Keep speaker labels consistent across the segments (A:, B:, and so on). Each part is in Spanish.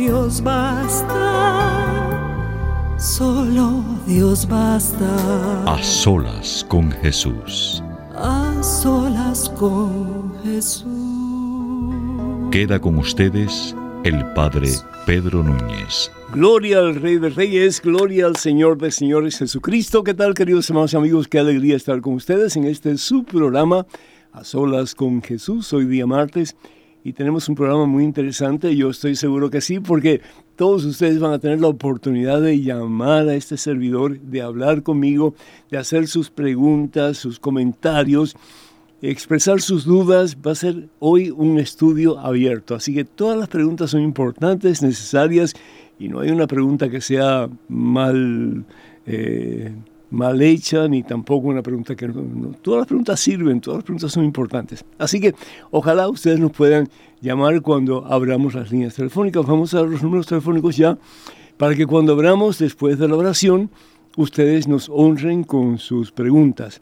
A: Dios basta, solo Dios basta.
B: A solas con Jesús.
A: A solas con Jesús.
B: Queda con ustedes el Padre Pedro Núñez.
C: Gloria al Rey de Reyes, gloria al Señor de Señores Jesucristo. ¿Qué tal, queridos hermanos y amigos? Qué alegría estar con ustedes en este subprograma A Solas con Jesús. Hoy día martes y tenemos un programa muy interesante, yo estoy seguro que sí, porque todos ustedes van a tener la oportunidad de llamar a este servidor, de hablar conmigo, de hacer sus preguntas, sus comentarios, expresar sus dudas. Va a ser hoy un estudio abierto, así que todas las preguntas son importantes, necesarias, y no hay una pregunta que sea mal... Eh, mal hecha, ni tampoco una pregunta que no, Todas las preguntas sirven, todas las preguntas son importantes. Así que ojalá ustedes nos puedan llamar cuando abramos las líneas telefónicas. Vamos a dar los números telefónicos ya para que cuando abramos después de la oración, ustedes nos honren con sus preguntas.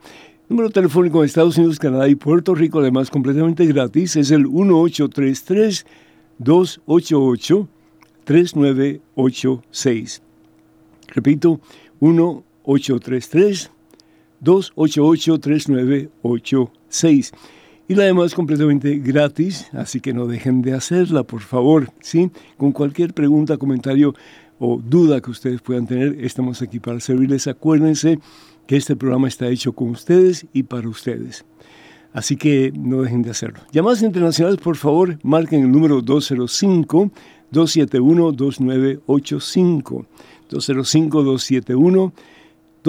C: número telefónico de Estados Unidos, Canadá y Puerto Rico, además completamente gratis, es el 1833 288 3986. Repito, 1 833-288-3986. Y la demás completamente gratis, así que no dejen de hacerla, por favor, ¿sí? Con cualquier pregunta, comentario o duda que ustedes puedan tener, estamos aquí para servirles. Acuérdense que este programa está hecho con ustedes y para ustedes. Así que no dejen de hacerlo. Llamadas internacionales, por favor, marquen el número 205 271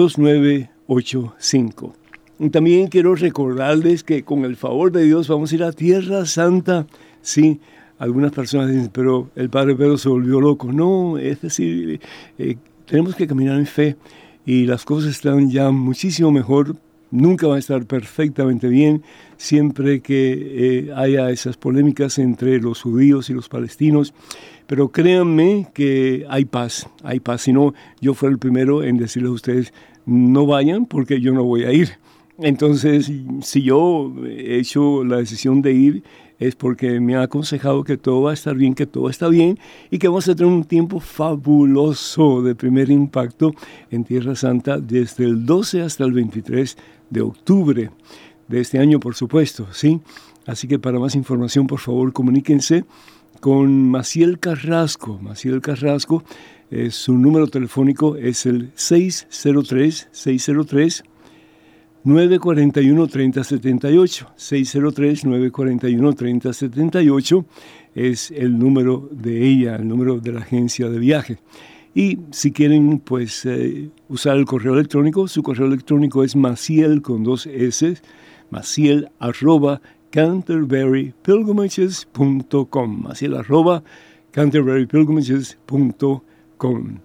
C: 2985. 205 271 2985. Y también quiero recordarles que con el favor de Dios vamos a ir a Tierra Santa. Sí, algunas personas dicen, pero el Padre Pedro se volvió loco. No, es decir, eh, tenemos que caminar en fe y las cosas están ya muchísimo mejor. Nunca va a estar perfectamente bien siempre que eh, haya esas polémicas entre los judíos y los palestinos. Pero créanme que hay paz, hay paz. Si no, yo fui el primero en decirles a ustedes, no vayan porque yo no voy a ir. Entonces, si yo he hecho la decisión de ir, es porque me ha aconsejado que todo va a estar bien, que todo está bien y que vamos a tener un tiempo fabuloso de primer impacto en Tierra Santa desde el 12 hasta el 23 de octubre de este año, por supuesto, ¿sí? Así que para más información, por favor, comuníquense con Maciel Carrasco. Maciel Carrasco, eh, su número telefónico es el 603 603 941 3078. 603 941 3078 es el número de ella, el número de la agencia de viaje. Y si quieren pues eh, usar el correo electrónico, su correo electrónico es maciel con dos S, maciel arroba canterburypilgrimages.com, así el arroba canterburypilgrimages.com.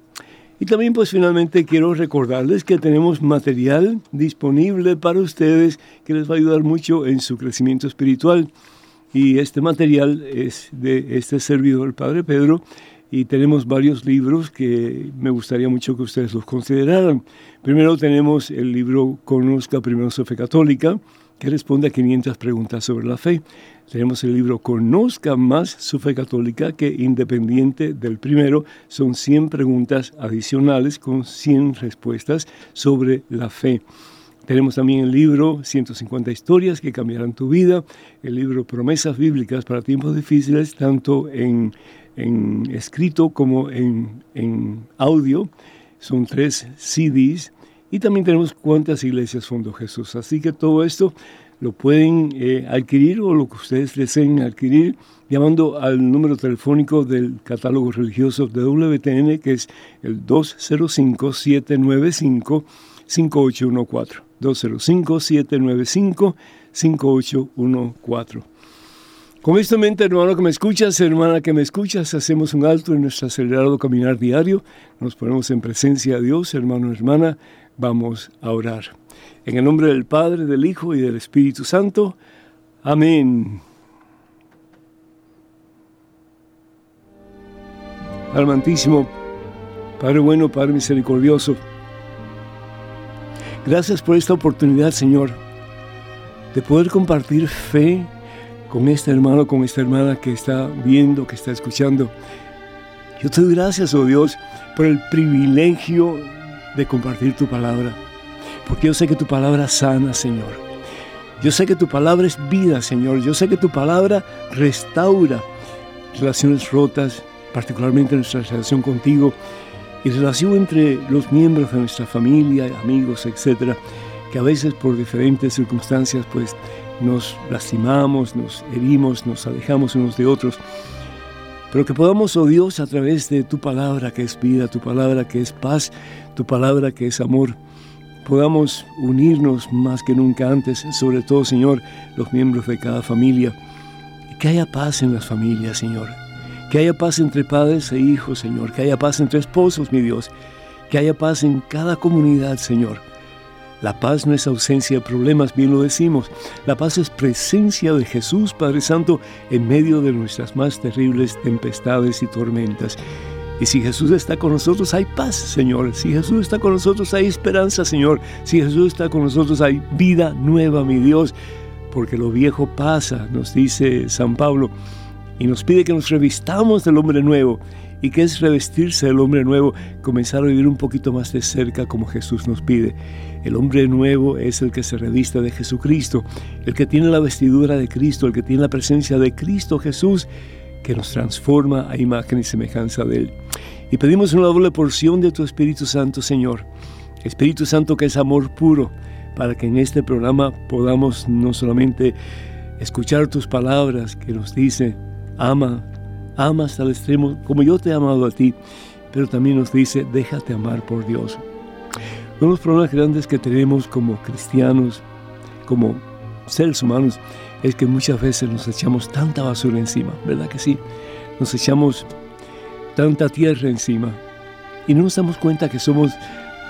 C: Y también pues finalmente quiero recordarles que tenemos material disponible para ustedes que les va a ayudar mucho en su crecimiento espiritual. Y este material es de este servidor, el Padre Pedro, y tenemos varios libros que me gustaría mucho que ustedes los consideraran. Primero tenemos el libro Conozca primero su fe católica, que responde a 500 preguntas sobre la fe. Tenemos el libro Conozca más su fe católica, que independiente del primero, son 100 preguntas adicionales con 100 respuestas sobre la fe. Tenemos también el libro 150 historias que cambiarán tu vida, el libro Promesas Bíblicas para tiempos difíciles, tanto en, escrito como en, en, audio. Son tres CDs. Y también tenemos cuántas iglesias fundó Jesús. Así que todo esto lo pueden eh, adquirir o lo que ustedes deseen adquirir llamando al número telefónico del catálogo religioso de WTN, que es el 205-795-5814. 205-795-5814. Con esto en mente, hermano que me escuchas, hermana que me escuchas, hacemos un alto en nuestro acelerado caminar diario, nos ponemos en presencia de Dios, hermano, hermana, vamos a orar. En el nombre del Padre, del Hijo y del Espíritu Santo. Amén. Almantísimo, Padre bueno, Padre misericordioso, gracias por esta oportunidad, Señor, de poder compartir fe con este hermano, con esta hermana que está viendo, que está escuchando. Yo te doy gracias, oh Dios, por el privilegio de compartir tu palabra porque yo sé que tu palabra sana, Señor. Yo sé que tu palabra es vida, Señor. Yo sé que tu palabra restaura relaciones rotas, particularmente nuestra relación contigo y relación entre los miembros de nuestra familia, amigos, etcétera, que a veces por diferentes circunstancias pues nos lastimamos, nos herimos, nos alejamos unos de otros. Pero que podamos, oh Dios, a través de tu palabra que es vida, tu palabra que es paz, tu palabra que es amor, podamos unirnos más que nunca antes, sobre todo, Señor, los miembros de cada familia. Que haya paz en las familias, Señor. Que haya paz entre padres e hijos, Señor. Que haya paz entre esposos, mi Dios. Que haya paz en cada comunidad, Señor. La paz no es ausencia de problemas, bien lo decimos. La paz es presencia de Jesús, Padre Santo, en medio de nuestras más terribles tempestades y tormentas. Y si Jesús está con nosotros, hay paz, Señor. Si Jesús está con nosotros, hay esperanza, Señor. Si Jesús está con nosotros, hay vida nueva, mi Dios. Porque lo viejo pasa, nos dice San Pablo, y nos pide que nos revistamos del hombre nuevo. ¿Y qué es revestirse del hombre nuevo? Comenzar a vivir un poquito más de cerca como Jesús nos pide. El hombre nuevo es el que se revista de Jesucristo, el que tiene la vestidura de Cristo, el que tiene la presencia de Cristo Jesús que nos transforma a imagen y semejanza de Él. Y pedimos una doble porción de tu Espíritu Santo, Señor. Espíritu Santo que es amor puro, para que en este programa podamos no solamente escuchar tus palabras que nos dice, ama, ama hasta el extremo, como yo te he amado a ti, pero también nos dice, déjate amar por Dios. Uno de los problemas grandes que tenemos como cristianos, como seres humanos, es que muchas veces nos echamos tanta basura encima, ¿verdad que sí? Nos echamos tanta tierra encima y no nos damos cuenta que somos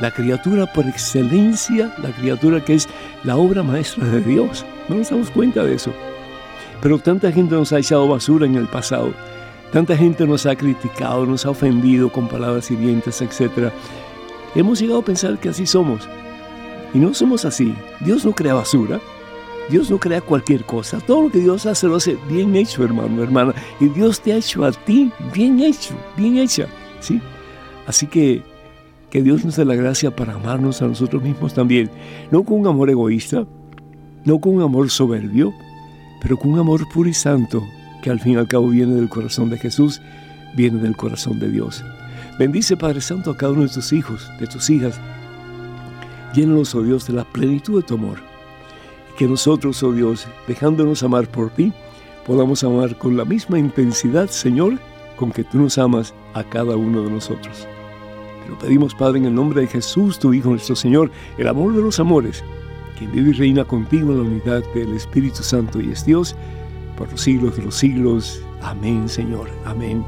C: la criatura por excelencia, la criatura que es la obra maestra de Dios. No nos damos cuenta de eso. Pero tanta gente nos ha echado basura en el pasado. Tanta gente nos ha criticado, nos ha ofendido con palabras hirientes, etc. Hemos llegado a pensar que así somos. Y no somos así. Dios no crea basura. Dios no crea cualquier cosa. Todo lo que Dios hace lo hace bien hecho, hermano, hermana. Y Dios te ha hecho a ti bien hecho, bien hecha. ¿sí? Así que que Dios nos dé la gracia para amarnos a nosotros mismos también. No con un amor egoísta, no con un amor soberbio, pero con un amor puro y santo que al fin y al cabo viene del corazón de Jesús, viene del corazón de Dios. Bendice, Padre Santo, a cada uno de tus hijos, de tus hijas. Llénalos, oh Dios, de la plenitud de tu amor que nosotros, oh Dios, dejándonos amar por ti, podamos amar con la misma intensidad, Señor, con que tú nos amas a cada uno de nosotros. Te lo pedimos, Padre, en el nombre de Jesús, tu Hijo, nuestro Señor, el amor de los amores, que vive y reina contigo en la unidad del Espíritu Santo y es Dios, por los siglos de los siglos. Amén, Señor. Amén.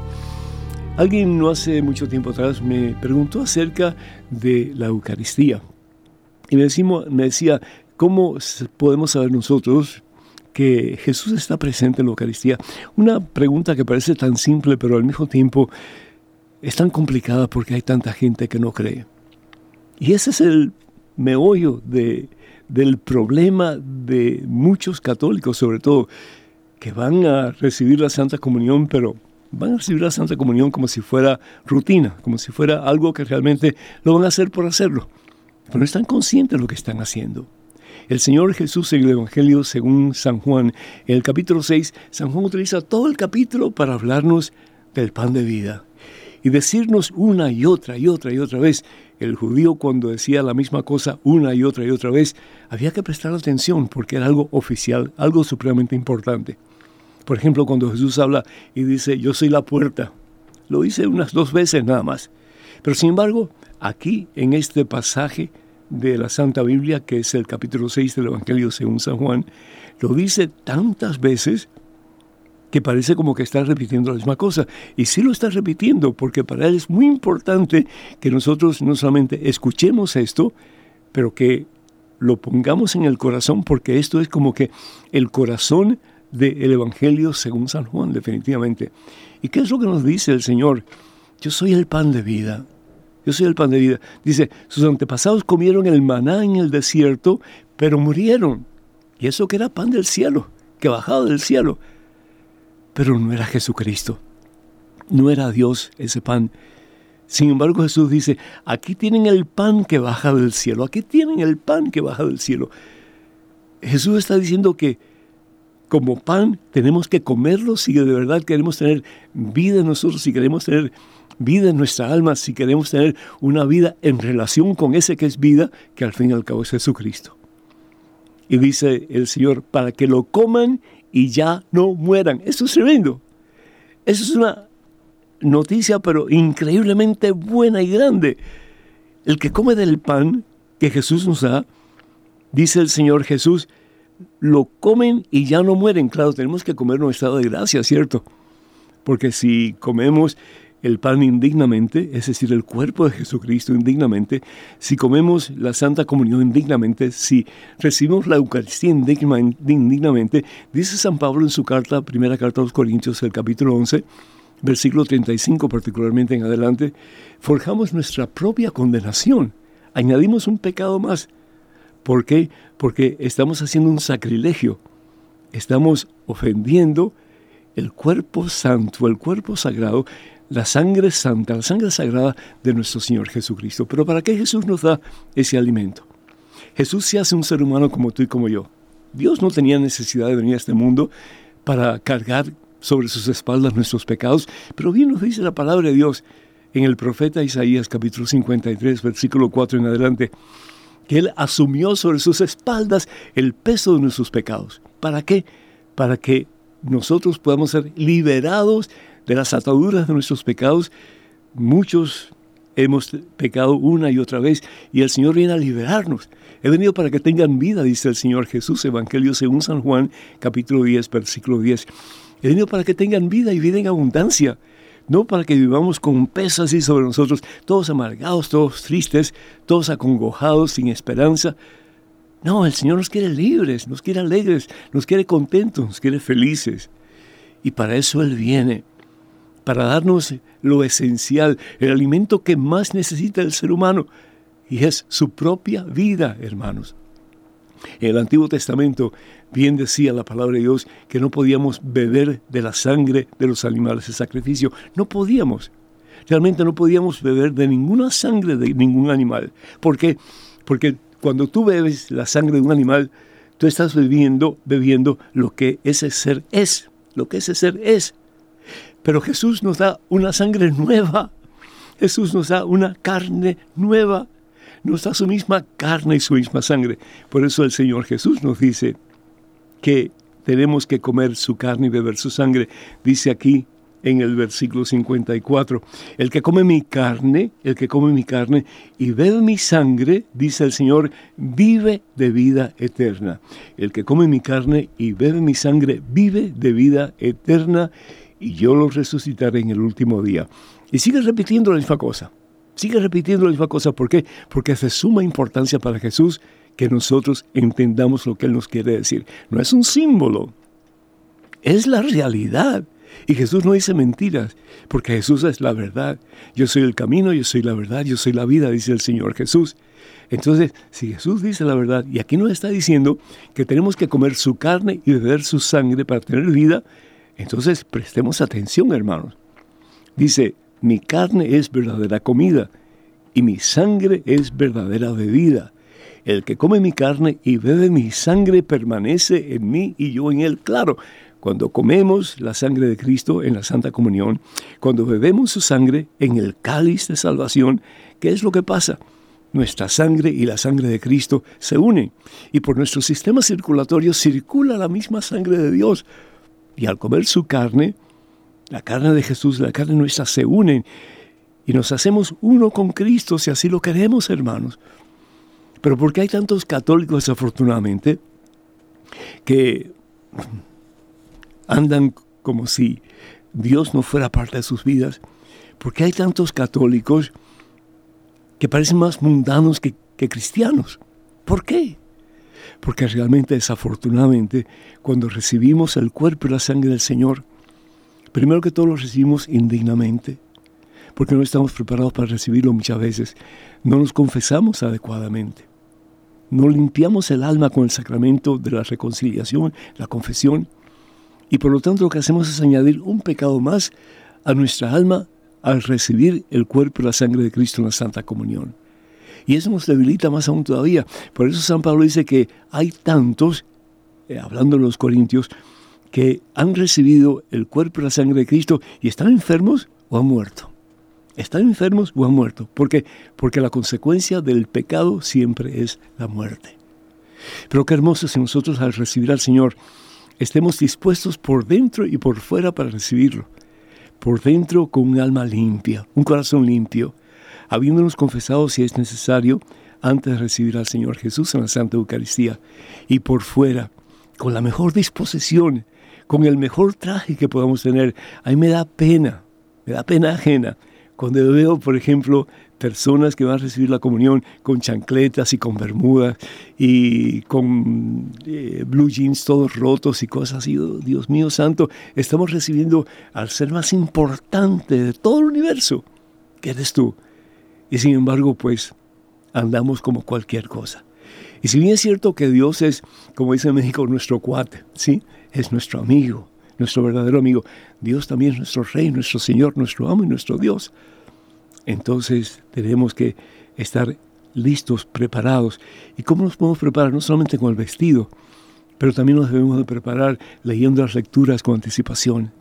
C: Alguien no hace mucho tiempo atrás me preguntó acerca de la Eucaristía. Y me, decía, ¿Cómo podemos saber nosotros que Jesús está presente en la Eucaristía? Una pregunta que parece tan simple, pero al mismo tiempo es tan complicada porque hay tanta gente que no cree. Y ese es el meollo de, del problema de muchos católicos, sobre todo, que van a recibir la Santa Comunión, pero van a recibir la Santa Comunión como si fuera rutina, como si fuera algo que realmente lo van a hacer por hacerlo. Pero no están conscientes de lo que están haciendo. El Señor Jesús en el Evangelio según San Juan, en el capítulo 6, San Juan utiliza todo el capítulo para hablarnos del pan de vida y decirnos una y otra y otra y otra vez. El judío cuando decía la misma cosa una y otra y otra vez, había que prestar atención porque era algo oficial, algo supremamente importante. Por ejemplo, cuando Jesús habla y dice, yo soy la puerta, lo dice unas dos veces nada más. Pero sin embargo, aquí en este pasaje de la Santa Biblia, que es el capítulo 6 del Evangelio según San Juan, lo dice tantas veces que parece como que está repitiendo la misma cosa. Y sí lo está repitiendo, porque para él es muy importante que nosotros no solamente escuchemos esto, pero que lo pongamos en el corazón, porque esto es como que el corazón del Evangelio según San Juan, definitivamente. ¿Y qué es lo que nos dice el Señor? Yo soy el pan de vida. Yo soy el pan de vida. Dice, sus antepasados comieron el maná en el desierto, pero murieron. Y eso que era pan del cielo, que bajaba del cielo. Pero no era Jesucristo. No era Dios ese pan. Sin embargo, Jesús dice, aquí tienen el pan que baja del cielo. Aquí tienen el pan que baja del cielo. Jesús está diciendo que como pan tenemos que comerlo si de verdad queremos tener vida en nosotros, si queremos tener vida en nuestra alma, si queremos tener una vida en relación con ese que es vida, que al fin y al cabo es Jesucristo. Y dice el Señor, para que lo coman y ya no mueran. Eso es tremendo. Eso es una noticia, pero increíblemente buena y grande. El que come del pan que Jesús nos da, dice el Señor Jesús, lo comen y ya no mueren. Claro, tenemos que comer un estado de gracia, ¿cierto? Porque si comemos el pan indignamente, es decir, el cuerpo de Jesucristo indignamente, si comemos la Santa Comunión indignamente, si recibimos la Eucaristía indignamente, dice San Pablo en su carta, primera carta a los Corintios, el capítulo 11, versículo 35 particularmente en adelante, forjamos nuestra propia condenación, añadimos un pecado más. ¿Por qué? Porque estamos haciendo un sacrilegio, estamos ofendiendo el cuerpo santo, el cuerpo sagrado, la sangre santa, la sangre sagrada de nuestro Señor Jesucristo. Pero ¿para qué Jesús nos da ese alimento? Jesús se hace un ser humano como tú y como yo. Dios no tenía necesidad de venir a este mundo para cargar sobre sus espaldas nuestros pecados, pero bien nos dice la palabra de Dios en el profeta Isaías capítulo 53, versículo 4 en adelante, que Él asumió sobre sus espaldas el peso de nuestros pecados. ¿Para qué? Para que nosotros podamos ser liberados de las ataduras de nuestros pecados. Muchos hemos pecado una y otra vez y el Señor viene a liberarnos. He venido para que tengan vida, dice el Señor Jesús, Evangelio según San Juan, capítulo 10, versículo 10. He venido para que tengan vida y vida en abundancia, no para que vivamos con peso así sobre nosotros, todos amargados, todos tristes, todos acongojados, sin esperanza. No, el Señor nos quiere libres, nos quiere alegres, nos quiere contentos, nos quiere felices. Y para eso Él viene para darnos lo esencial, el alimento que más necesita el ser humano, y es su propia vida, hermanos. En el Antiguo Testamento bien decía la palabra de Dios que no podíamos beber de la sangre de los animales de sacrificio. No podíamos. Realmente no podíamos beber de ninguna sangre de ningún animal. ¿Por qué? Porque cuando tú bebes la sangre de un animal, tú estás bebiendo, bebiendo lo que ese ser es. Lo que ese ser es. Pero Jesús nos da una sangre nueva. Jesús nos da una carne nueva. Nos da su misma carne y su misma sangre. Por eso el Señor Jesús nos dice que tenemos que comer su carne y beber su sangre. Dice aquí en el versículo 54, el que come mi carne, el que come mi carne y bebe mi sangre, dice el Señor, vive de vida eterna. El que come mi carne y bebe mi sangre, vive de vida eterna y yo los resucitaré en el último día. Y sigue repitiendo la misma cosa. Sigue repitiendo la misma cosa. ¿Por qué? Porque es de suma importancia para Jesús que nosotros entendamos lo que Él nos quiere decir. No es un símbolo, es la realidad. Y Jesús no dice mentiras, porque Jesús es la verdad. Yo soy el camino, yo soy la verdad, yo soy la vida, dice el Señor Jesús. Entonces, si Jesús dice la verdad, y aquí nos está diciendo que tenemos que comer su carne y beber su sangre para tener vida, entonces prestemos atención, hermanos. Dice, mi carne es verdadera comida y mi sangre es verdadera bebida. El que come mi carne y bebe mi sangre permanece en mí y yo en él. Claro, cuando comemos la sangre de Cristo en la Santa Comunión, cuando bebemos su sangre en el cáliz de salvación, ¿qué es lo que pasa? Nuestra sangre y la sangre de Cristo se unen y por nuestro sistema circulatorio circula la misma sangre de Dios. Y al comer su carne, la carne de Jesús la carne nuestra se unen y nos hacemos uno con Cristo si así lo queremos, hermanos. Pero porque hay tantos católicos, desafortunadamente, que andan como si Dios no fuera parte de sus vidas? Porque hay tantos católicos que parecen más mundanos que, que cristianos. ¿Por qué? Porque realmente, desafortunadamente, cuando recibimos el cuerpo y la sangre del Señor, primero que todo lo recibimos indignamente, porque no estamos preparados para recibirlo muchas veces. No nos confesamos adecuadamente. No limpiamos el alma con el sacramento de la reconciliación, la confesión. Y por lo tanto lo que hacemos es añadir un pecado más a nuestra alma al recibir el cuerpo y la sangre de Cristo en la Santa Comunión. Y eso nos debilita más aún todavía. Por eso San Pablo dice que hay tantos, eh, hablando de los corintios, que han recibido el cuerpo y la sangre de Cristo y están enfermos o han muerto están enfermos o han muerto. ¿Por qué? Porque la consecuencia del pecado siempre es la muerte. Pero qué hermoso si nosotros al recibir al Señor estemos dispuestos por dentro y por fuera para recibirlo. Por dentro con un alma limpia, un corazón limpio, habiéndonos confesado si es necesario antes de recibir al Señor Jesús en la Santa Eucaristía. Y por fuera, con la mejor disposición, con el mejor traje que podamos tener. A mí me da pena, me da pena ajena cuando veo, por ejemplo, personas que van a recibir la comunión con chancletas y con bermudas y con eh, blue jeans todos rotos y cosas así, oh, Dios mío santo, estamos recibiendo al ser más importante de todo el universo, que eres tú. Y sin embargo, pues andamos como cualquier cosa. Y si bien es cierto que Dios es, como dice en México, nuestro cuate, ¿sí? Es nuestro amigo, nuestro verdadero amigo. Dios también es nuestro Rey, nuestro Señor, nuestro amo y nuestro Dios. Entonces tenemos que estar listos, preparados. ¿Y cómo nos podemos preparar? No solamente con el vestido, pero también nos debemos de preparar leyendo las lecturas con anticipación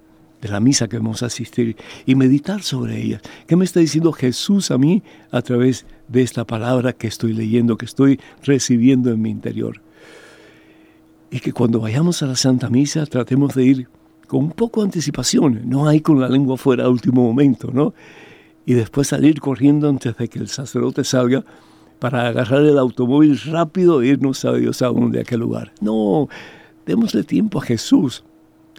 C: de la misa que vamos a asistir y meditar sobre ellas. ¿Qué me está diciendo Jesús a mí a través de esta palabra que estoy leyendo, que estoy recibiendo en mi interior? Y que cuando vayamos a la Santa Misa tratemos de ir con un poco de anticipación, no hay con la lengua fuera a último momento, ¿no? Y después salir corriendo antes de que el sacerdote salga para agarrar el automóvil rápido e irnos a Dios a de aquel lugar. No, démosle tiempo a Jesús.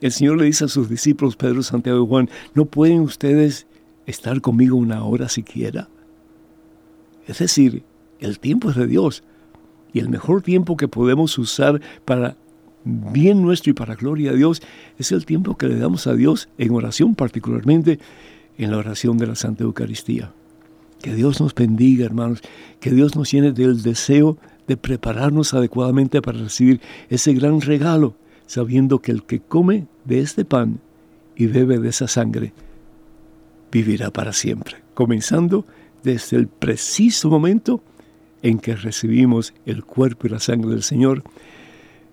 C: El Señor le dice a sus discípulos, Pedro, Santiago y Juan, ¿no pueden ustedes estar conmigo una hora siquiera? Es decir, el tiempo es de Dios. Y el mejor tiempo que podemos usar para bien nuestro y para gloria a Dios, es el tiempo que le damos a Dios en oración, particularmente en la oración de la Santa Eucaristía. Que Dios nos bendiga, hermanos, que Dios nos llene del deseo de prepararnos adecuadamente para recibir ese gran regalo, sabiendo que el que come de este pan y bebe de esa sangre, vivirá para siempre, comenzando desde el preciso momento en que recibimos el cuerpo y la sangre del Señor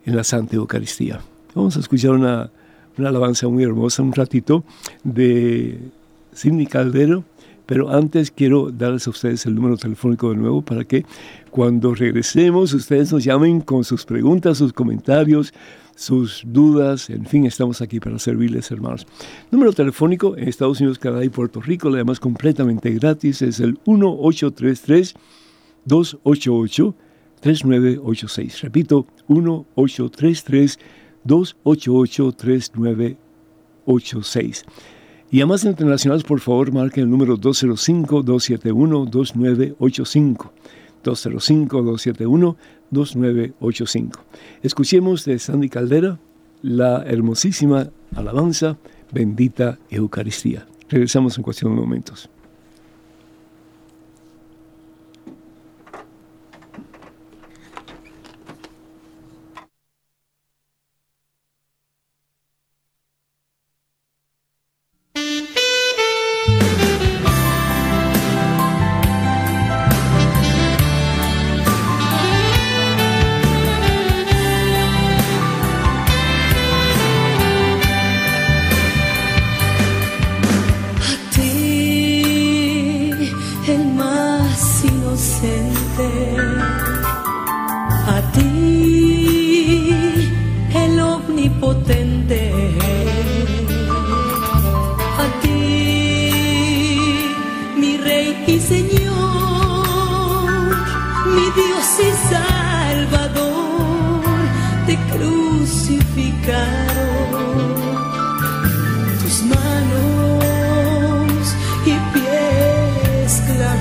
C: en la Santa Eucaristía. Vamos a escuchar una, alabanza muy hermosa, un ratito de Sidney Caldero, pero antes quiero darles a ustedes el número telefónico de nuevo para que cuando regresemos ustedes nos llamen con sus preguntas, sus comentarios, sus dudas, en fin, estamos aquí para servirles, hermanos. Número telefónico en Estados Unidos, Canadá y Puerto Rico, además completamente gratis, es el 1833 288 3986. Repito, 1-833-288-3986. Y a más internacionales, por favor, marquen el número 205-271-2985. 205-271-2985. Escuchemos de Sandy Caldera la hermosísima alabanza Bendita Eucaristía. Regresamos en cuestión de momentos.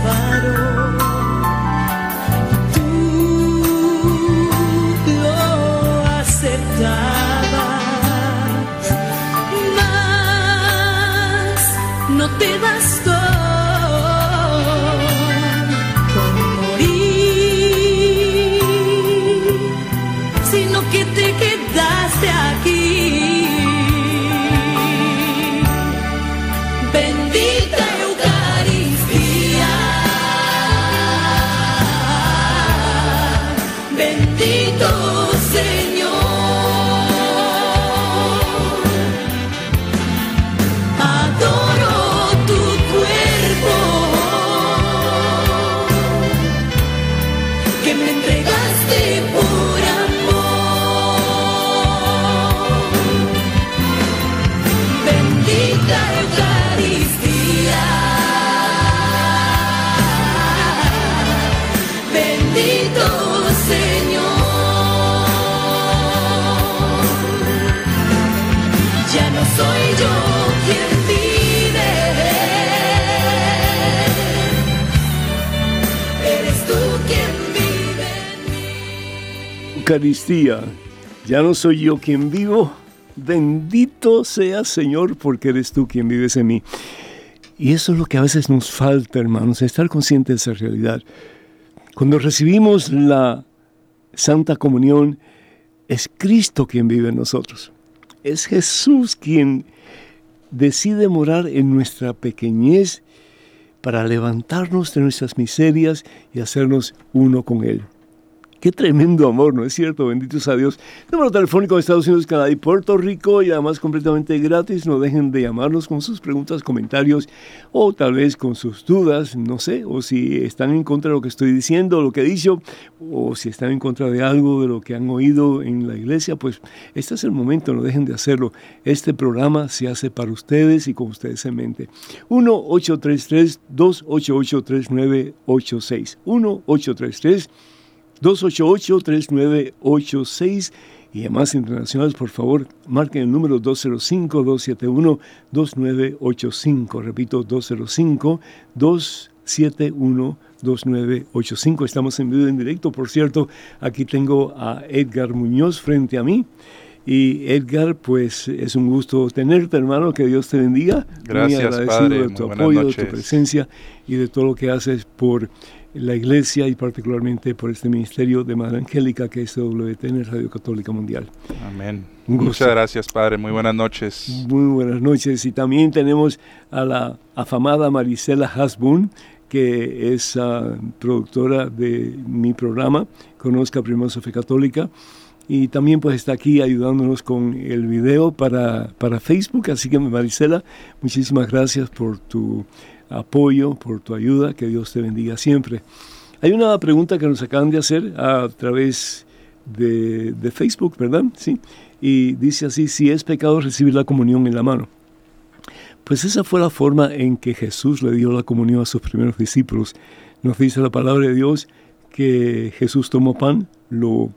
C: parou. Eucaristía. Ya no soy yo quien vivo, bendito sea Señor porque eres tú quien vives en mí. Y eso es lo que a veces nos falta, hermanos, estar conscientes de esa realidad. Cuando recibimos la Santa Comunión, es Cristo quien vive en nosotros. Es Jesús quien decide morar en nuestra pequeñez para levantarnos de nuestras miserias y hacernos uno con Él. Qué tremendo amor, ¿no es cierto? Benditos a Dios. Número telefónico de Estados Unidos, Canadá y Puerto Rico y además completamente gratis. No dejen de llamarnos con sus preguntas, comentarios o tal vez con sus dudas, no sé, o si están en contra de lo que estoy diciendo, lo que he dicho, o si están en contra de algo de lo que han oído en la iglesia, pues este es el momento, no dejen de hacerlo. Este programa se hace para ustedes y con ustedes en mente. 1-833-288-3986. 1-833 288-3986 y además internacionales, por favor, marquen el número 205-271-2985. Repito, 205-271-2985. Estamos en vivo en directo, por cierto. Aquí tengo a Edgar Muñoz frente a mí. Y Edgar, pues es un gusto tenerte, hermano, que Dios te bendiga.
D: Gracias,
C: Muy agradecido de tu apoyo, de tu presencia y de todo lo que haces por la Iglesia y particularmente por este ministerio de Madre Angélica que es WTN Radio Católica Mundial.
D: Amén. Muchas gracias, Padre. Muy buenas noches.
C: Muy buenas noches. Y también tenemos a la afamada Marisela Hasbun, que es uh, productora de mi programa, Conozca Primero Fe Católica. Y también pues está aquí ayudándonos con el video para, para Facebook. Así que Marisela, muchísimas gracias por tu apoyo, por tu ayuda. Que Dios te bendiga siempre. Hay una pregunta que nos acaban de hacer a través de, de Facebook, ¿verdad? Sí. Y dice así, si es pecado recibir la comunión en la mano. Pues esa fue la forma en que Jesús le dio la comunión a sus primeros discípulos. Nos dice la palabra de Dios que Jesús tomó pan, lo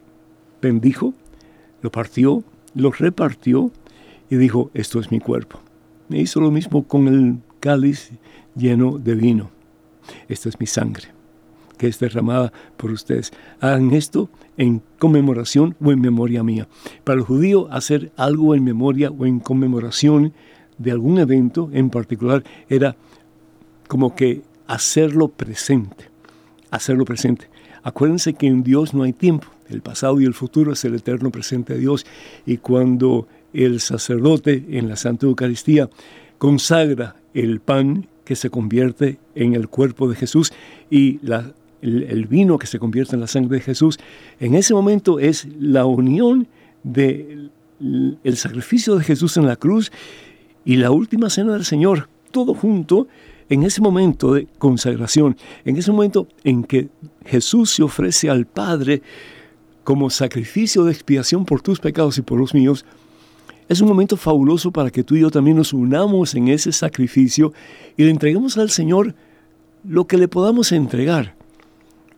C: bendijo, lo partió, lo repartió y dijo, esto es mi cuerpo. E hizo lo mismo con el cáliz lleno de vino. Esta es mi sangre, que es derramada por ustedes. Hagan esto en conmemoración o en memoria mía. Para el judío, hacer algo en memoria o en conmemoración de algún evento en particular era como que hacerlo presente. Hacerlo presente. Acuérdense que en Dios no hay tiempo. El pasado y el futuro es el eterno presente de Dios. Y cuando el sacerdote en la Santa Eucaristía consagra el pan que se convierte en el cuerpo de Jesús y el, vino que se convierte en la sangre de Jesús, en ese momento es la unión del el sacrificio de Jesús en la cruz y la última cena del Señor, todo junto en ese momento de consagración, en ese momento en que Jesús se ofrece al Padre como sacrificio de expiación por tus pecados y por los míos, es un momento fabuloso para que tú y yo también nos unamos en ese sacrificio y le entreguemos al Señor lo que le podamos entregar,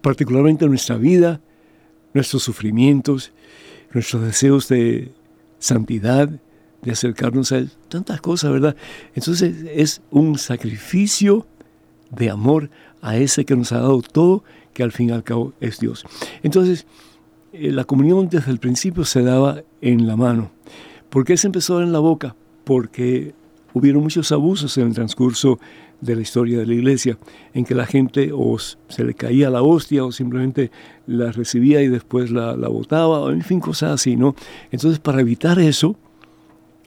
C: particularmente nuestra vida, nuestros sufrimientos, nuestros deseos de santidad, de acercarnos a Él, tantas cosas, ¿verdad? Entonces es un sacrificio de amor a ese que nos ha dado todo, que al fin y al cabo es Dios. Entonces, eh, la comunión desde el principio se daba en la mano. ¿Por qué se empezó en la boca? Porque hubieron muchos abusos en el transcurso de la historia de la iglesia, en que la gente o se le caía la hostia o simplemente la recibía y después la, la botaba, o en fin, cosas así, ¿no? Entonces, para evitar eso,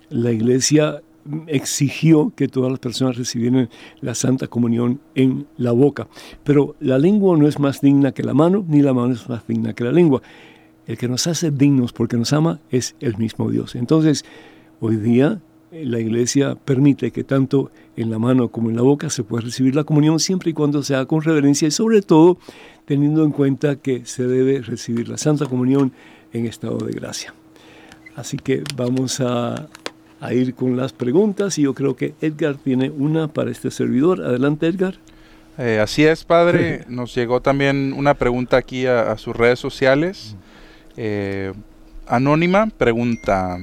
C: la iglesia exigió que todas las personas recibieran la Santa Comunión en la boca. Pero la lengua no es más digna que la mano, ni la mano es más digna que la lengua. El que nos hace dignos porque nos ama es el mismo Dios. Entonces, hoy día eh, la iglesia permite que tanto en la mano como en la boca se pueda recibir la comunión siempre y cuando sea con reverencia y sobre todo teniendo en cuenta que se debe recibir la Santa Comunión en estado de gracia. Así que vamos a a ir con las preguntas y yo creo que Edgar tiene una para este servidor. Adelante, Edgar.
D: Eh, así es, padre. Nos llegó también una pregunta aquí a, sus redes sociales. Eh, anónima pregunta.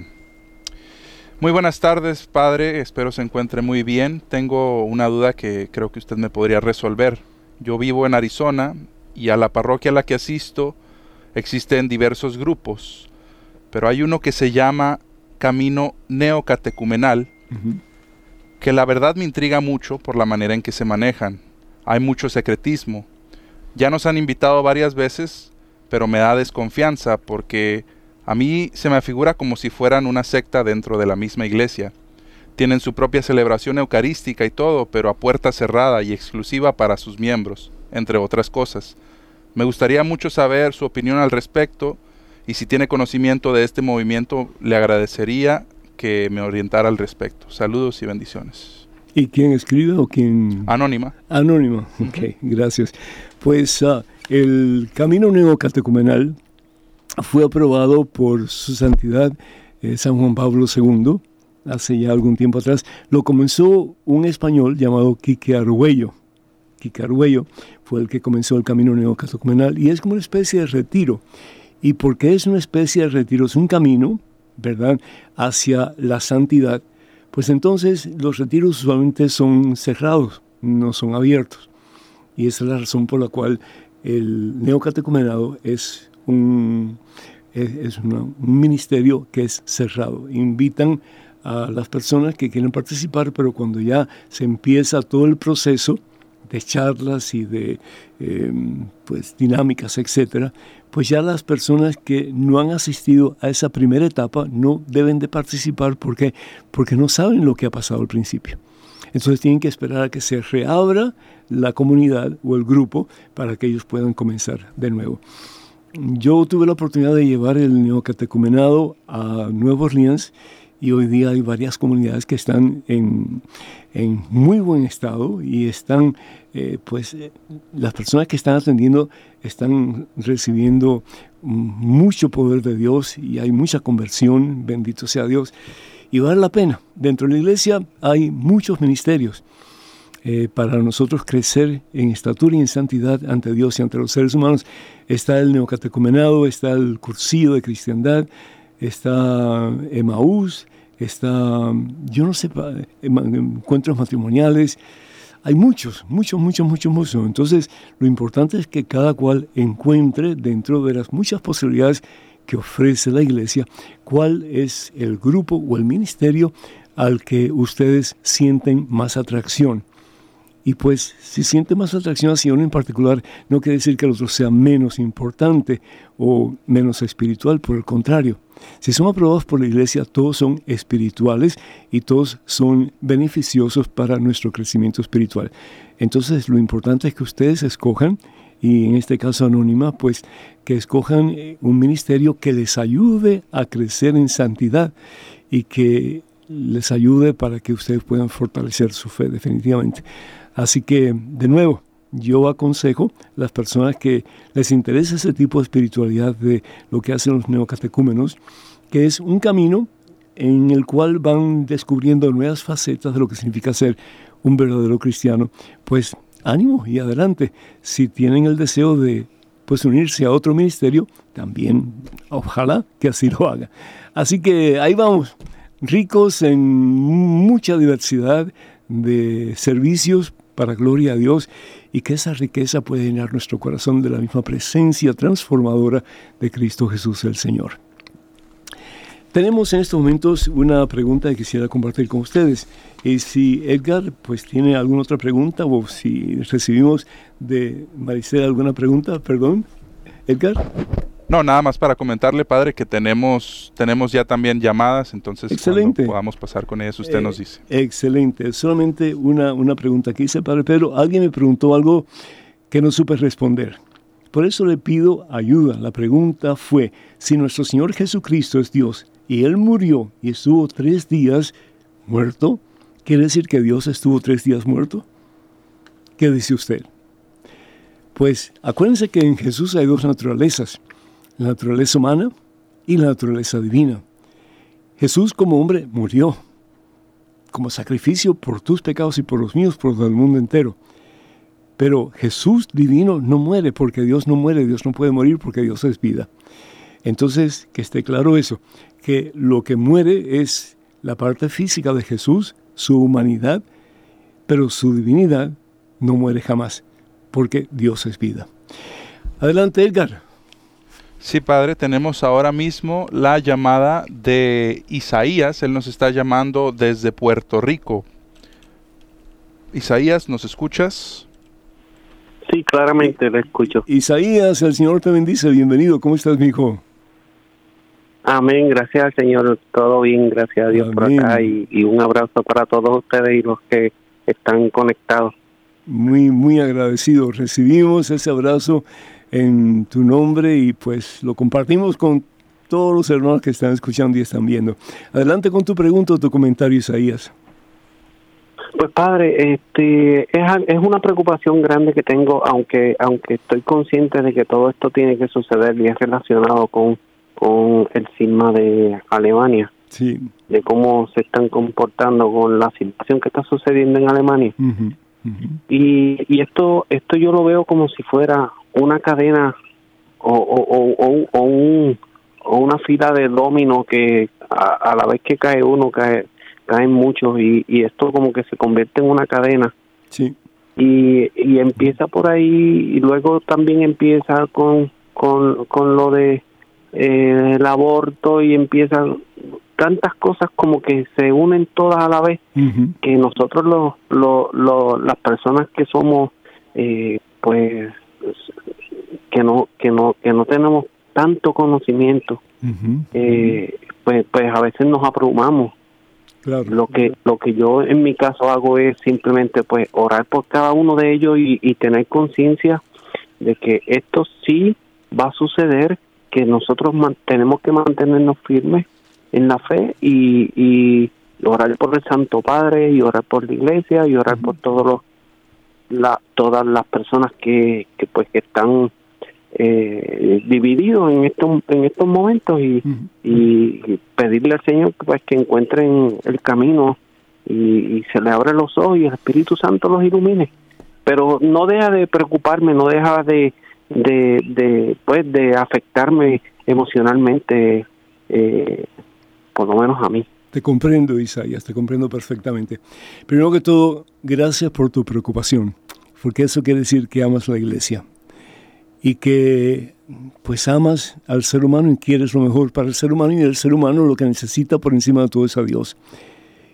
D: Muy buenas tardes, padre. Espero se encuentre muy bien. Tengo una duda que creo que usted me podría resolver. Yo vivo en Arizona y a la parroquia a la que asisto existen diversos grupos, pero hay uno que se llama camino neocatecumenal que la verdad me intriga mucho por la manera en que se manejan. Hay mucho secretismo. Ya nos han invitado varias veces, pero me da desconfianza porque a mí se me figura como si fueran una secta dentro de la misma iglesia. Tienen su propia celebración eucarística y todo, pero a puerta cerrada y exclusiva para sus miembros, entre otras cosas. Me gustaría mucho saber su opinión al respecto y si tiene conocimiento de este movimiento, le agradecería que me orientara al respecto. Saludos y bendiciones.
C: ¿Y quién escribe o quién?
D: Anónima.
C: Anónima, ok, gracias. Pues uh, el Camino Neocatecumenal fue aprobado por su santidad eh, San Juan Pablo II hace ya algún tiempo atrás. Lo comenzó un español llamado Quique Arguello. Quique Arguello fue el que comenzó el Camino Neocatecumenal y es como una especie de retiro y porque es una especie de retiro, es un camino, ¿verdad?, hacia la santidad, pues entonces los retiros usualmente son cerrados, no son abiertos. Y esa es la razón por la cual el neocatecumenado es un, es, un ministerio que es cerrado. Invitan a las personas que quieren participar, pero cuando ya se empieza todo el proceso de charlas y de em, pues, dinámicas, etcétera, pues ya las personas que no han asistido a esa primera etapa no deben de participar porque, porque no saben lo que ha pasado al principio. Entonces tienen que esperar a que se reabra la comunidad o el grupo para que ellos puedan comenzar de nuevo. Yo tuve la oportunidad de llevar el neocatecumenado a Nueva Orleans y hoy día hay varias comunidades que están en, en muy buen estado y están, eh, pues, eh, las personas que están atendiendo están recibiendo mucho poder de Dios y hay mucha conversión, bendito sea Dios, y vale la pena. Dentro de la iglesia hay muchos ministerios. Eh, para nosotros crecer en estatura y en santidad ante Dios y ante los seres humanos, está el neocatecumenado, está el cursillo de cristiandad, está Emaús, está, yo no sé, encuentros matrimoniales. Hay muchos, muchos, muchos, muchos, muchos. Entonces, lo importante es que cada cual encuentre dentro de las muchas posibilidades que ofrece la iglesia, cuál es el grupo o el ministerio al que ustedes sienten más atracción. Y pues si siente más atracción hacia uno en particular, no quiere decir que el otro sea menos importante o menos espiritual, por el contrario. Si son aprobados por la iglesia, todos son espirituales y todos son beneficiosos para nuestro crecimiento espiritual. Entonces lo importante es que ustedes escojan, y en este caso anónima, pues que escojan eh, un ministerio que les ayude a crecer en santidad y que les ayude para que ustedes puedan fortalecer su fe definitivamente. Así que, de nuevo, yo aconsejo a las personas que les interesa ese tipo de espiritualidad de lo que hacen los neocatecúmenos, que es un camino en el cual van descubriendo nuevas facetas de lo que significa ser un verdadero cristiano, pues ánimo y adelante. Si tienen el deseo de pues unirse a otro ministerio, también ojalá que así lo haga. Así que ahí vamos, ricos en mucha diversidad de servicios para gloria a Dios y que esa riqueza puede llenar nuestro corazón de la misma presencia transformadora de Cristo Jesús el Señor. Tenemos en estos momentos una pregunta que quisiera compartir con ustedes. Y si Edgar pues tiene alguna otra pregunta o si recibimos de Maricela alguna pregunta, perdón, Edgar.
D: No, nada más para comentarle, padre, que tenemos, tenemos ya también llamadas, entonces
C: excelente.
D: podamos pasar con ellas, usted nos dice.
C: Excelente. Solamente una, una pregunta que hice, padre Pedro. Alguien me preguntó algo que no supe responder. Por eso le pido ayuda. La pregunta fue, si nuestro Señor Jesucristo es Dios y Él murió y estuvo tres días muerto, ¿quiere decir que Dios estuvo tres días muerto? ¿Qué dice usted? Pues acuérdense que en Jesús hay dos naturalezas la naturaleza humana y la naturaleza divina. Jesús como hombre murió como sacrificio por tus pecados y por los míos, por el mundo entero. Pero Jesús divino no muere porque Dios no muere, Dios no puede morir porque Dios es vida. Entonces, que esté claro eso, que lo que muere es la parte física de Jesús, su humanidad, pero su divinidad no muere jamás, porque Dios es vida. Adelante, Edgar.
D: Sí, Padre, tenemos ahora mismo la llamada de Isaías. Él nos está llamando desde Puerto Rico. Isaías, ¿nos escuchas?
E: Sí, claramente le escucho.
C: Isaías, el Señor te bendice. Bienvenido. ¿Cómo estás, mi hijo?
E: Amén. Gracias al Señor. Todo bien. Gracias a Dios por acá. Y, y un abrazo para todos ustedes y los que están conectados.
C: Muy, muy agradecido. Recibimos ese abrazo en tu nombre y pues lo compartimos con todos los hermanos que están escuchando y están viendo. Adelante con tu pregunta o tu comentario, Isaías.
E: Pues padre, este es, es una preocupación grande que tengo, aunque aunque estoy consciente de que todo esto tiene que suceder y es relacionado con, con el sigma de Alemania,
C: sí.
E: de cómo se están comportando con la situación que está sucediendo en Alemania. Y, y esto esto yo lo veo como si fuera una cadena o, o, o, o, un, o una fila de domino que a, la vez que cae uno cae caen muchos y, y esto como que se convierte en una cadena
C: sí
E: y, y empieza por ahí y luego también empieza con con, con lo de eh, el aborto y empiezan tantas cosas como que se unen todas a la vez que nosotros los, los, las personas que somos eh, pues que no que no que no tenemos tanto conocimiento eh, pues pues a veces nos abrumamos. Lo que lo que yo en mi caso hago es simplemente pues orar por cada uno de ellos y, y tener conciencia de que esto sí va a suceder que nosotros tenemos que mantenernos firmes en la fe y, y orar por el Santo Padre y orar por la iglesia y orar por todos los la, todas las personas que, que pues que están eh, divididos en estos en estos momentos y, y, pedirle al Señor pues que encuentren el camino y, se le abra los ojos y el Espíritu Santo los ilumine. Pero no deja de preocuparme no deja de de, de pues de afectarme emocionalmente eh, por lo menos a mí
C: te comprendo, Isaías, te comprendo perfectamente. Primero que todo, gracias por tu preocupación, porque eso quiere decir que amas la iglesia y que pues amas al ser humano y quieres lo mejor para el ser humano y el ser humano lo que necesita por encima de todo es a Dios.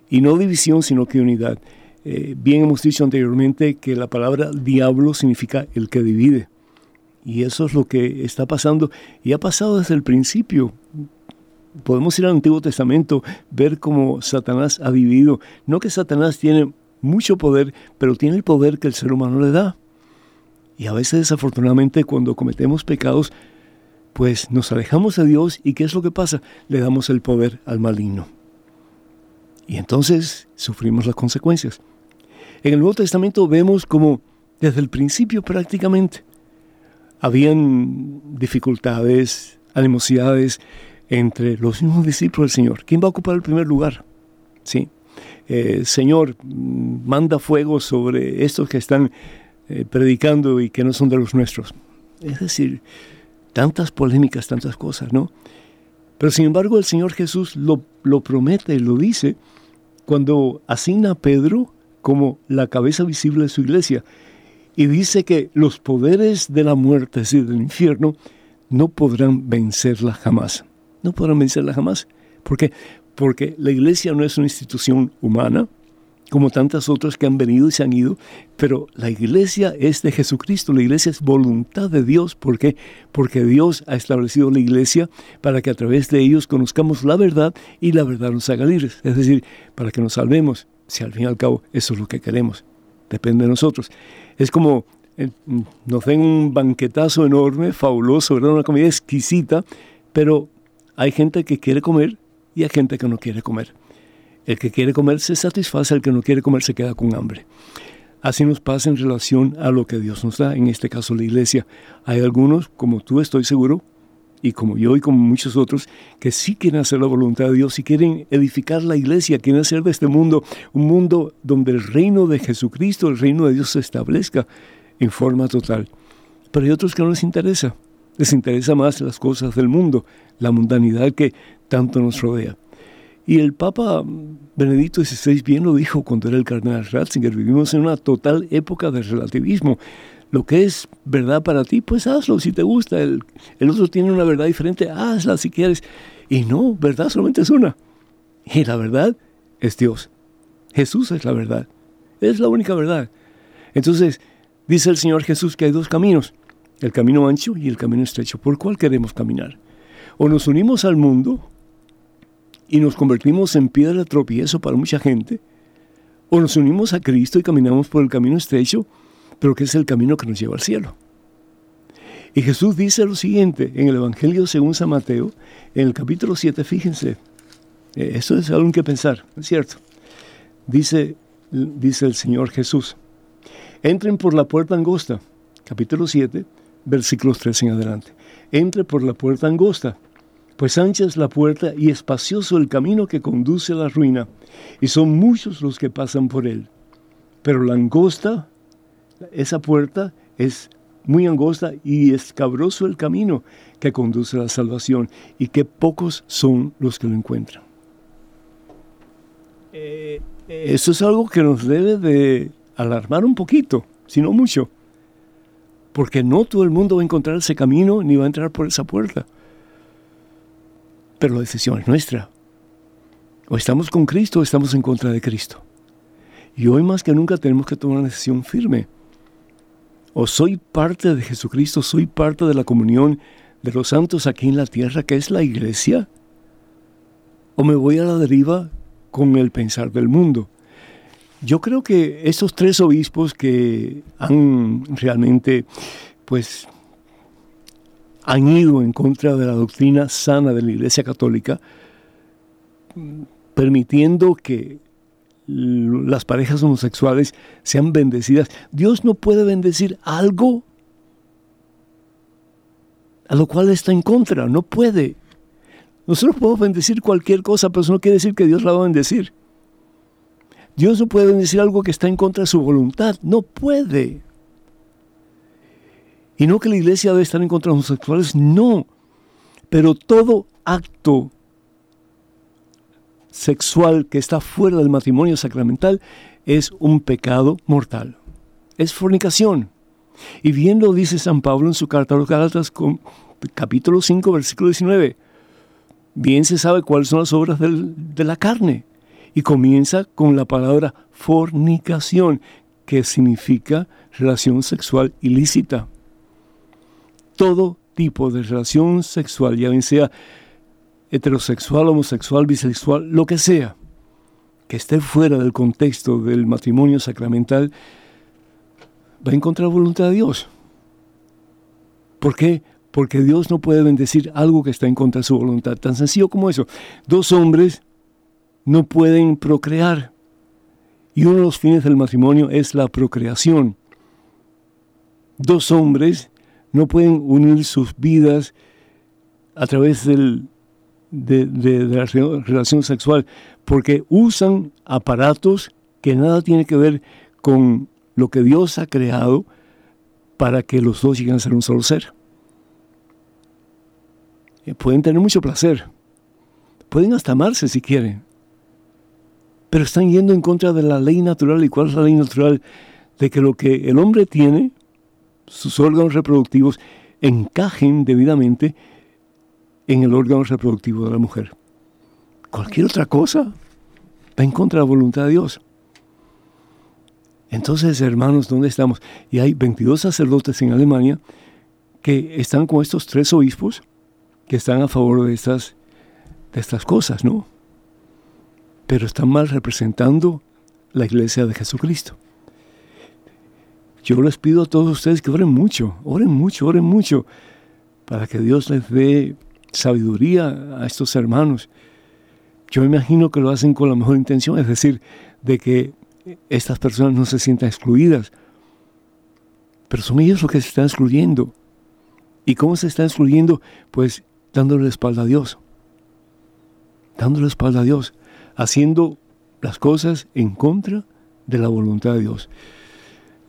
C: Y no división, sino que unidad. Eh, bien hemos dicho anteriormente que la palabra diablo significa el que divide. Y eso es lo que está pasando y ha pasado desde el principio podemos ir al Antiguo Testamento, ver cómo Satanás ha dividido. No que Satanás tiene mucho poder, pero tiene el poder que el ser humano le da. Y a veces desafortunadamente cuando cometemos pecados, pues nos alejamos de Dios y ¿qué es lo que pasa? Le damos el poder al maligno. Y entonces sufrimos las consecuencias. En el Nuevo Testamento vemos como desde el principio prácticamente habían dificultades, animosidades, entre los mismos discípulos del Señor. ¿Quién va a ocupar el primer lugar? Sí. Eh, Señor, manda fuego sobre estos que están eh, predicando y que no son de los nuestros. Es decir, tantas polémicas, tantas cosas, ¿no? Pero sin embargo el Señor Jesús lo, lo promete, lo dice, cuando asigna a Pedro como la cabeza visible de su iglesia. Y dice que los poderes de la muerte, es decir, del infierno, no podrán vencerla jamás. No podrán vencerla jamás. ¿Por qué? Porque la iglesia no es una institución humana, como tantas otras que han venido y se han ido, pero la iglesia es de Jesucristo, la iglesia es voluntad de Dios. ¿Por qué? Porque Dios ha establecido la iglesia para que a través de ellos conozcamos la verdad y la verdad nos haga libres. Es decir, para que nos salvemos, si al fin y al cabo eso es lo que queremos. Depende de nosotros. Es como eh, nos den un banquetazo enorme, fabuloso, ¿verdad? una comida exquisita, pero hay gente que quiere comer y hay gente que no quiere comer. El que quiere comer se satisface, el que no quiere comer se queda con hambre. Así nos pasa en relación a lo que Dios nos da, en este caso la iglesia. Hay algunos, como tú estoy seguro, y como yo y como muchos otros, que sí quieren hacer la voluntad de Dios y quieren edificar la iglesia, quieren hacer de este mundo un mundo donde el reino de Jesucristo, el reino de Dios se establezca en forma total. Pero hay otros que no les interesa, les interesa más las cosas del mundo, la mundanidad que tanto nos rodea. Y el Papa Benedicto XVI bien lo dijo cuando era el cardenal Ratzinger, vivimos en una total época de relativismo. Lo que es verdad para ti, pues hazlo si te gusta. El, el otro tiene una verdad diferente, hazla si quieres. Y no, verdad solamente es una. Y la verdad es Dios. Jesús es la verdad. Es la única verdad. Entonces, dice el Señor Jesús que hay dos caminos, el camino ancho y el camino estrecho. ¿Por cuál queremos caminar? O nos unimos al mundo y nos convertimos en piedra de tropiezo para mucha gente, o nos unimos a Cristo y caminamos por el camino estrecho, pero que es el camino que nos lleva al cielo. Y Jesús dice lo siguiente en el Evangelio según San Mateo, en el capítulo 7, fíjense, eh, esto es algo que pensar, es cierto. Dice, dice el Señor Jesús, entren por la puerta angosta, capítulo 7, versículos 3 en adelante. Entre por la puerta angosta, pues ancha es la puerta y espacioso el camino que conduce a la ruina, y son muchos los que pasan por él. Pero la angosta, esa puerta es muy angosta y escabroso el camino que conduce a la salvación, y que pocos son los que lo encuentran. Eh, eso es algo que nos debe de alarmar un poquito, si no mucho, porque no todo el mundo va a encontrar ese camino ni va a entrar por esa puerta pero la decisión es nuestra. O estamos con Cristo o estamos en contra de Cristo. Y hoy más que nunca tenemos que tomar una decisión firme. O soy parte de Jesucristo, soy parte de la comunión de los santos aquí en la tierra, que es la iglesia. O me voy a la deriva con el pensar del mundo. Yo creo que estos tres obispos que han realmente pues han ido en contra de la doctrina sana de la Iglesia Católica, permitiendo que las parejas homosexuales sean bendecidas. Dios no puede bendecir algo a lo cual está en contra, no puede. Nosotros podemos bendecir cualquier cosa, pero eso no quiere decir que Dios la va a bendecir. Dios no puede bendecir algo que está en contra de su voluntad, no puede. Y no que la iglesia debe estar en contra de los homosexuales, no. Pero todo acto sexual que está fuera del matrimonio sacramental es un pecado mortal. Es fornicación. Y bien lo dice San Pablo en su carta a los Gálatas, capítulo 5, versículo 19. Bien se sabe cuáles son las obras de la carne. Y comienza con la palabra fornicación, que significa relación sexual ilícita todo tipo de relación sexual, ya bien sea heterosexual, homosexual, bisexual, lo que sea, que esté fuera del contexto del matrimonio sacramental, va a encontrar voluntad de Dios. ¿Por qué? Porque Dios no puede bendecir algo que está en contra de su voluntad. Tan sencillo como eso. Dos hombres no pueden procrear. Y uno de los fines del matrimonio es la procreación. Dos hombres no pueden unir sus vidas a través del, de, la relación sexual, porque usan aparatos que nada tienen que ver con lo que Dios ha creado para que los dos lleguen a ser un solo ser. Eh, pueden tener mucho placer, pueden hasta amarse si quieren, pero están yendo en contra de la ley natural. ¿Y cuál es la ley natural? De que lo que el hombre tiene, sus órganos reproductivos, encajen debidamente en el órgano reproductivo de la mujer. Cualquier otra cosa va en contra de la voluntad de Dios. Entonces, hermanos, ¿dónde estamos? Y hay 22 sacerdotes en Alemania que están con estos tres obispos que están a favor de estas, de estas cosas, ¿no? Pero están mal representando la iglesia de Jesucristo. Yo les pido a todos ustedes que oren mucho, oren mucho, oren mucho, para que Dios les dé sabiduría a estos hermanos. Yo me imagino que lo hacen con la mejor intención, es decir, de que estas personas no se sientan excluidas. Pero son ellos los que se están excluyendo. ¿Y cómo se están excluyendo? Pues dándole la espalda a Dios. Dándole la espalda a Dios. Haciendo las cosas en contra de la voluntad de Dios.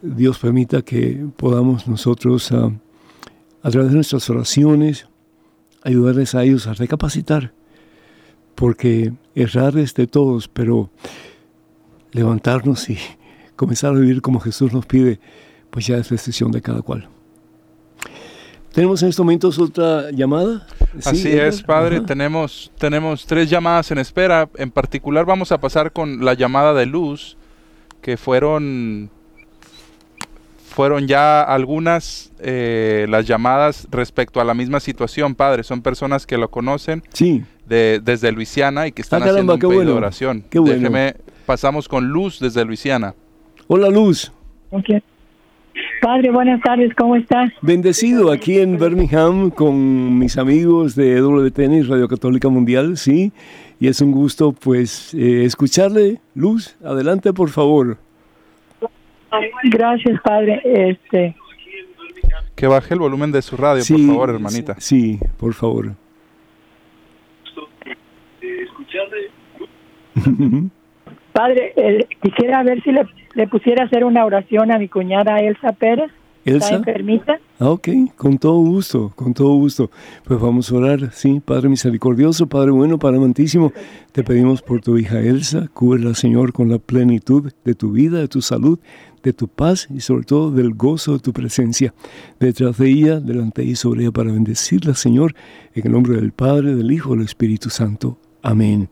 C: Dios permita que podamos nosotros, ah, a través de nuestras oraciones, ayudarles a ellos a recapacitar. Porque errar es de todos, pero levantarnos y comenzar a vivir como Jesús nos pide, pues ya es decisión de cada cual. ¿Tenemos en estos momentos otra llamada?
D: Así es, Padre. Tenemos, tenemos tres llamadas en espera. En particular vamos a pasar con la llamada de luz, que fueron, fueron ya algunas eh, las llamadas respecto a la misma situación, Padre. Son personas que lo conocen
C: sí.
D: de, desde Luisiana y que están ah, haciendo un pedido de oración.
C: Qué bueno.
D: Déjeme, pasamos con Luz desde Luisiana.
C: Hola Luz.
F: Okay. Padre, buenas tardes, ¿cómo estás?
C: Bendecido aquí en Birmingham con mis amigos de WTN y Radio Católica Mundial, sí, y es un gusto pues eh, escucharle. Luz, adelante por favor.
F: Gracias, Padre. Este...
D: Que baje el volumen de su radio, por favor, hermanita.
C: Sí, por favor.
F: Padre, eh, quisiera ver si le, le, pusiera hacer una oración a mi cuñada Elsa Pérez.
C: ¿Elsa?
F: enfermita?
C: Ah, ok, con todo gusto, con todo gusto. Pues vamos a orar, sí, Padre misericordioso, Padre bueno, Padre amantísimo, te pedimos por tu hija Elsa, cúbrela, Señor, con la plenitud de tu vida, de tu salud, de tu paz y sobre todo del gozo de tu presencia. Detrás de ella, delante de ella y sobre ella para bendecirla, Señor, en el nombre del Padre, del Hijo y del Espíritu Santo. Amén.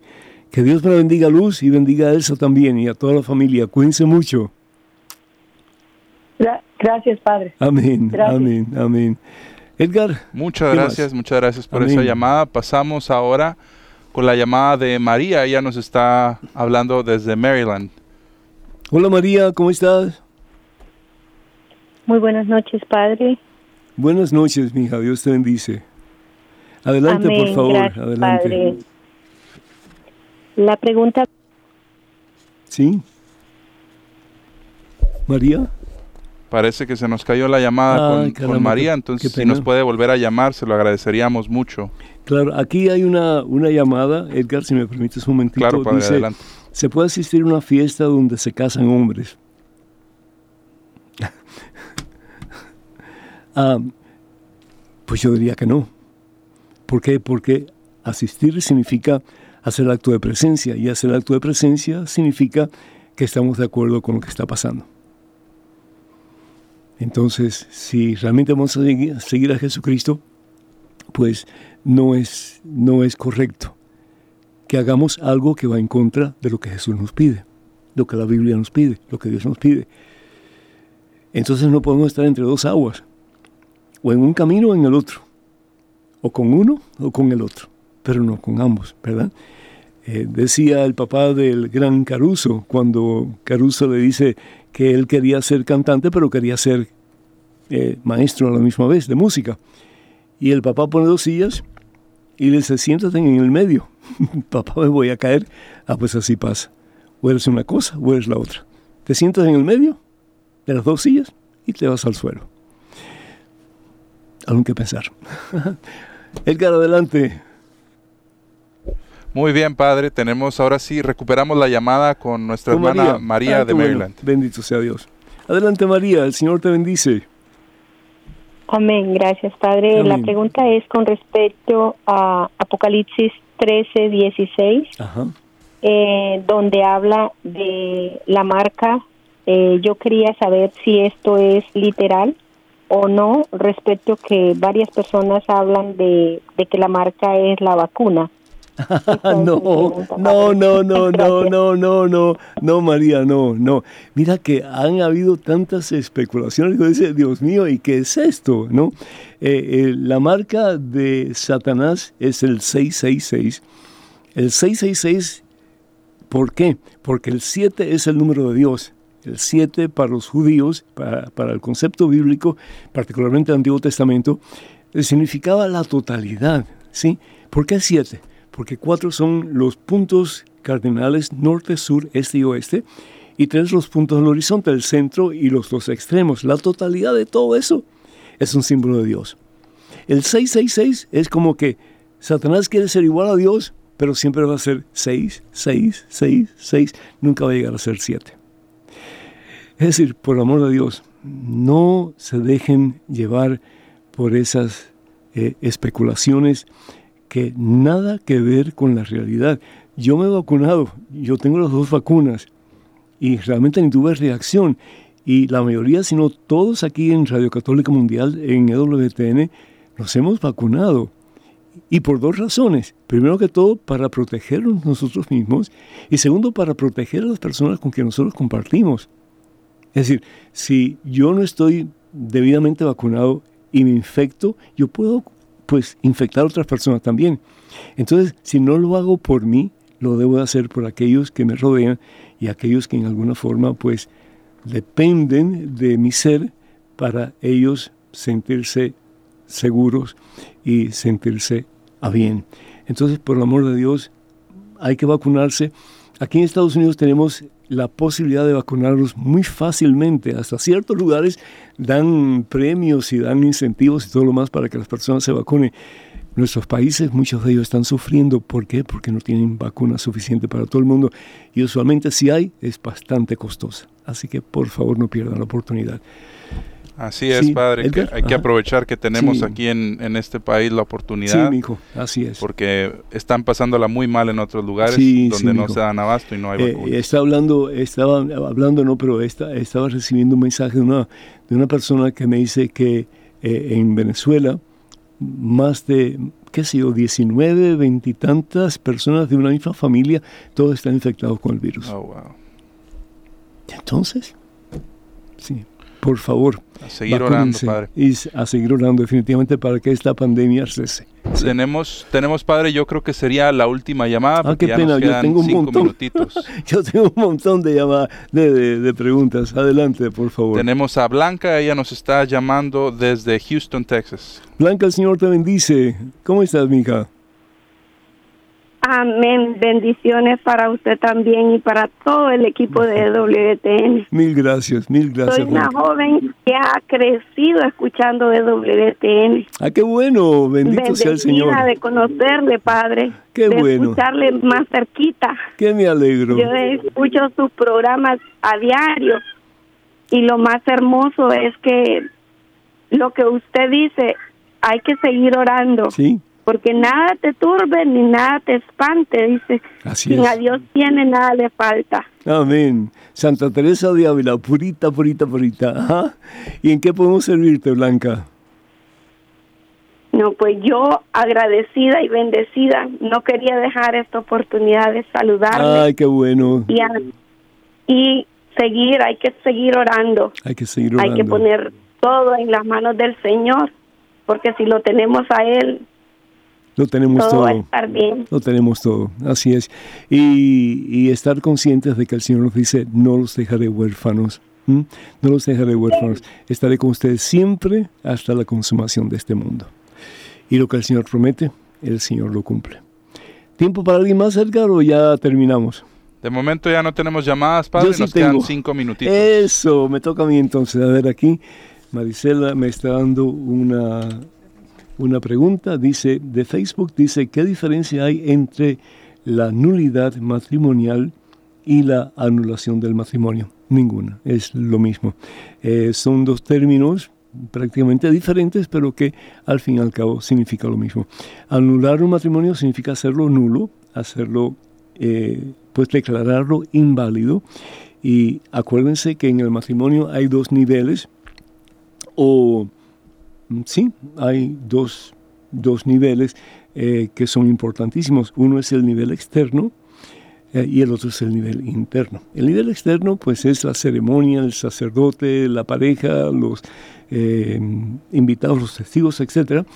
C: Que Dios me bendiga Luz y bendiga a Elsa también y a toda la familia. Cuídense mucho.
F: Gracias, Padre.
C: Amén, amén, amén. Edgar.
D: Muchas gracias, muchas gracias por esa llamada. Pasamos ahora con la llamada de María. Ella nos está hablando desde Maryland.
C: Hola María, ¿cómo estás?
G: Muy buenas noches, Padre.
C: Buenas noches, mija. Dios te bendice. Adelante, por favor. adelante. Padre.
G: La pregunta...
C: Sí. María.
D: Parece que se nos cayó la llamada con, María, entonces si nos puede volver a llamar, se lo agradeceríamos mucho.
C: Claro, aquí hay una, una llamada, Edgar, si me permites un momentito.
D: Claro, padre, adelante.
C: ¿Se puede asistir a una fiesta donde se casan hombres? Ah, pues yo diría que no. ¿Por qué? Porque asistir significa hacer acto de presencia. Y hacer acto de presencia significa que estamos de acuerdo con lo que está pasando. Entonces, si realmente vamos a seguir a Jesucristo, pues no es, no es correcto que hagamos algo que va en contra de lo que Jesús nos pide, lo que la Biblia nos pide, lo que Dios nos pide. Entonces no podemos estar entre dos aguas, o en un camino o en el otro, o con uno o con el otro, pero no con ambos, ¿verdad? Eh, decía el papá del gran Caruso, cuando Caruso le dice que él quería ser cantante, pero quería ser eh, maestro a la misma vez de música. Y el papá pone dos sillas y le dice, siéntate en el medio. papá, me voy a caer. Ah, pues así pasa. O eres una cosa o eres la otra. Te sientas en el medio de las dos sillas y te vas al suelo. Algo que pensar. Edgar, adelante.
D: Muy bien, padre. Tenemos ahora sí, recuperamos la llamada con nuestra hermana María, ah, de Maryland.
C: Bendito sea Dios. Adelante, María. El Señor te bendice.
G: Amén, gracias Padre. La pregunta es con respecto a Apocalipsis 13, 16, eh, donde habla de la marca. Eh, yo quería saber si esto es literal o no, respecto que varias personas hablan de, de que la marca es la vacuna.
C: no, no, no, no, no, no, no, no, no, María, no, no. Mira que han habido tantas especulaciones. Dice, Dios mío, ¿y qué es esto? ¿No? Eh, eh, la marca de Satanás es el 666. El 666, ¿por qué? Porque el 7 es el número de Dios. El 7 para los judíos, para, para el concepto bíblico, particularmente el Antiguo Testamento, significaba la totalidad. ¿sí? ¿Por qué 7? porque cuatro son los puntos cardinales norte, sur, este y oeste, y tres los puntos del horizonte, el centro y los dos extremos. La totalidad de todo eso es un símbolo de Dios. El 666 es como que Satanás quiere ser igual a Dios, pero siempre va a ser 6, 6, 6, 6, nunca va a llegar a ser 7. Es decir, por amor de Dios, no se dejen llevar por esas eh, especulaciones que nada que ver con la realidad. Yo me he vacunado, yo tengo las dos vacunas y realmente ni tuve reacción. Y la mayoría, si no todos aquí en Radio Católica Mundial, en EWTN, nos hemos vacunado. Y por dos razones. Primero que todo, para protegernos nosotros mismos. Y segundo, para proteger a las personas con quien nosotros compartimos. Es decir, si yo no estoy debidamente vacunado y me infecto, yo puedo pues infectar a otras personas también. Entonces, si no lo hago por mí, lo debo hacer por aquellos que me rodean y aquellos que en alguna forma pues dependen de mi ser para ellos sentirse seguros y sentirse a bien. Entonces, por el amor de Dios, hay que vacunarse. Aquí en Estados Unidos tenemos la posibilidad de vacunarlos muy fácilmente. Hasta ciertos lugares dan premios y dan incentivos y todo lo más para que las personas se vacunen. Nuestros países, muchos de ellos están sufriendo. ¿Por qué? Porque no tienen vacuna suficiente para todo el mundo. Y usualmente si hay, es bastante costosa. Así que por favor no pierdan la oportunidad.
D: Así es, padre. hay que aprovechar que tenemos aquí en, en, este país la oportunidad.
C: Sí, hijo, así es.
D: Porque están pasándola muy mal en otros lugares donde no se dan abasto y no hay eh,
C: vacunas. está hablando, estaba hablando, no, pero estaba recibiendo un mensaje de una, de una persona que me dice que eh, en Venezuela más de, qué sé yo, 19, 20 y tantas personas de una misma familia, todos están infectados con el virus.
D: Oh, wow.
C: Entonces, sí, por favor.
D: A seguir orando, Padre.
C: Y a seguir orando definitivamente para que esta pandemia cese.
D: Tenemos, tenemos, Padre, yo creo que sería la última llamada.
C: Ah, qué pena, yo tengo un montón. yo tengo un montón de llamadas, de, preguntas. Adelante, por favor.
D: Tenemos a Blanca, ella nos está llamando desde Houston, Texas.
C: Blanca, el Señor te bendice. ¿Cómo estás, mija?
H: Amén. Bendiciones para usted también y para todo el equipo de WTN.
C: Mil gracias, mil gracias.
H: Soy una joven que ha crecido escuchando de WTN.
C: Ah, qué bueno. Bendito sea el Señor.
H: de conocerle, Padre.
C: Qué
H: de
C: bueno.
H: escucharle más cerquita.
C: Qué me alegro.
H: Yo escucho sus programas a diario y lo más hermoso es que lo que usted dice, hay que seguir orando.
C: Sí
H: porque nada te turbe ni nada te espante, dice.
C: Así
H: Sin a Dios tiene, nada le falta.
C: Amén. Santa Teresa de Ávila, purita, purita, purita. ¿Y en qué podemos servirte, Blanca?
H: No, pues yo agradecida y bendecida, no quería dejar esta oportunidad de saludarle.
C: Ay, qué bueno.
H: Y, y seguir, hay que seguir orando.
C: Hay que seguir orando.
H: Hay que poner todo en las manos del Señor, porque si lo tenemos a Él,
C: lo tenemos todo. Lo tenemos todo, así es. Y, estar conscientes de que el Señor nos dice, no los dejaré huérfanos. No los dejaré huérfanos. Estaré con ustedes siempre hasta la consumación de este mundo. Y lo que el Señor promete, el Señor lo cumple. ¿Tiempo para alguien más, Edgar, o ya terminamos?
D: De momento ya no tenemos llamadas, Padre, nos quedan cinco minutitos.
C: Eso, me toca a mí entonces. A ver, aquí Marisela me está dando una una pregunta, dice, de Facebook, dice, ¿qué diferencia hay entre la nulidad matrimonial y la anulación del matrimonio? Ninguna, es lo mismo. Eh, son dos términos prácticamente diferentes, pero que al fin y al cabo significa lo mismo. Anular un matrimonio significa hacerlo nulo, hacerlo, eh, pues declararlo inválido. Y acuérdense que en el matrimonio hay dos niveles, o sí, hay dos, dos niveles eh, que son importantísimos. Uno es el nivel externo, eh, y el otro es el nivel interno. El nivel externo pues es la ceremonia, el sacerdote, la pareja, los eh, invitados, los testigos, etc.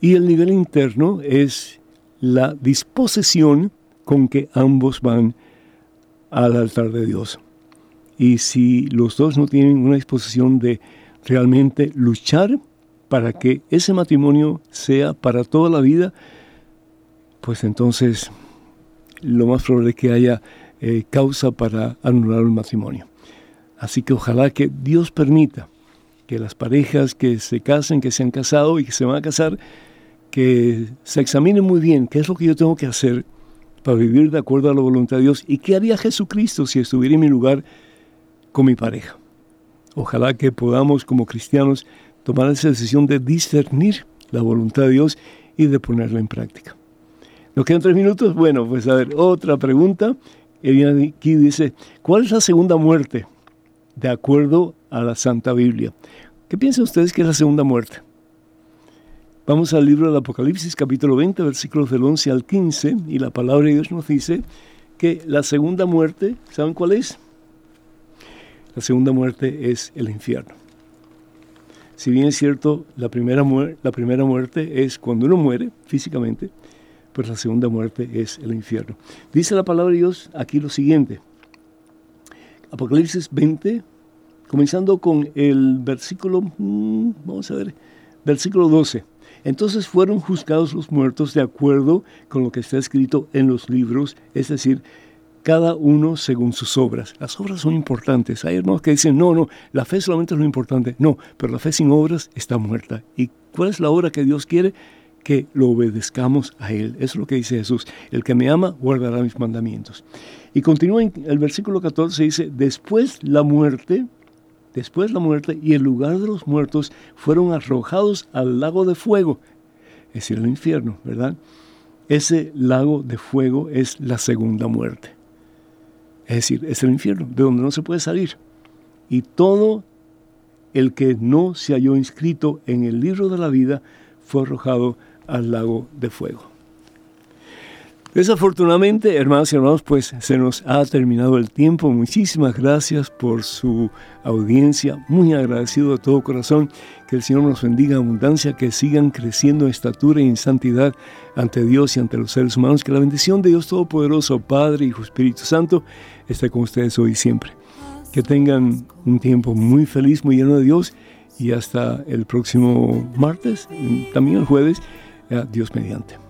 C: Y el nivel interno es la disposición con que ambos van al altar de Dios. Y si los dos no tienen una disposición de realmente luchar para que ese matrimonio sea para toda la vida, pues entonces lo más probable es que haya eh, causa para anular un matrimonio. Así que ojalá que Dios permita que las parejas que se casen, que se han casado y que se van a casar, que se examinen muy bien qué es lo que yo tengo que hacer para vivir de acuerdo a la voluntad de Dios y qué haría Jesucristo si estuviera en mi lugar con mi pareja. Ojalá que podamos como cristianos tomar esa decisión de discernir la voluntad de Dios y de ponerla en práctica. Nos quedan tres minutos. Bueno, pues a ver, otra pregunta. Aquí dice, ¿cuál es la segunda muerte de acuerdo a la Santa Biblia? ¿Qué piensan ustedes que es la segunda muerte? Vamos al libro del Apocalipsis, capítulo 20, versículos del 11 al 15, y la palabra de Dios nos dice que la segunda muerte, ¿saben cuál es? La segunda muerte es el infierno. Si bien es cierto, la primera, muerte es cuando uno muere físicamente, pues la segunda muerte es el infierno. Dice la palabra de Dios aquí lo siguiente. Apocalipsis 20, comenzando con el versículo, mm, vamos a ver, versículo 12. Entonces fueron juzgados los muertos de acuerdo con lo que está escrito en los libros, es decir, cada uno según sus obras. Las obras son importantes. Hay hermanos que dicen, no, no, la fe solamente es lo importante. No, pero la fe sin obras está muerta. ¿Y cuál es la obra que Dios quiere? que lo obedezcamos a Él. Eso es lo que dice Jesús. El que me ama guardará mis mandamientos. Y continúa en el versículo 14, dice, después la muerte, después la muerte y el lugar de los muertos fueron arrojados al lago de fuego, es decir, el infierno, ¿verdad? Ese lago de fuego es la segunda muerte. Es decir, es el infierno, de donde no se puede salir. Y todo el que no se halló inscrito en el libro de la vida fue arrojado al lago de fuego. Desafortunadamente, hermanos y hermanos, pues se nos ha terminado el tiempo. Muchísimas gracias por su audiencia. Muy agradecido de todo corazón. Que el Señor nos bendiga en abundancia, que sigan creciendo en estatura y en santidad ante Dios y ante los seres humanos. Que la bendición de Dios Todopoderoso, Padre, Hijo, Espíritu Santo, esté con ustedes hoy y siempre. Que tengan un tiempo muy feliz, muy lleno de Dios. Y hasta el próximo martes, también el jueves Dios mediante.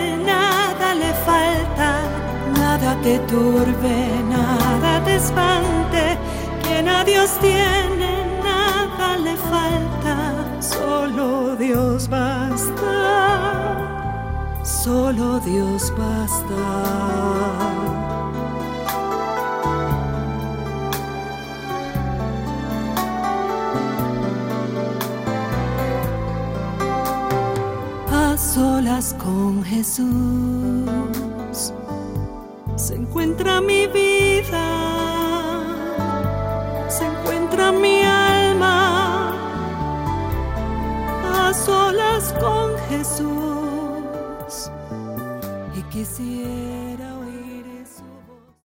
A: nada te turbe, nada te espante. Quien a Dios tiene, nada le falta, solo Dios basta, solo Dios basta. solas con Jesús encuentra mi vida, se encuentra mi alma a solas con Jesús. Y quisiera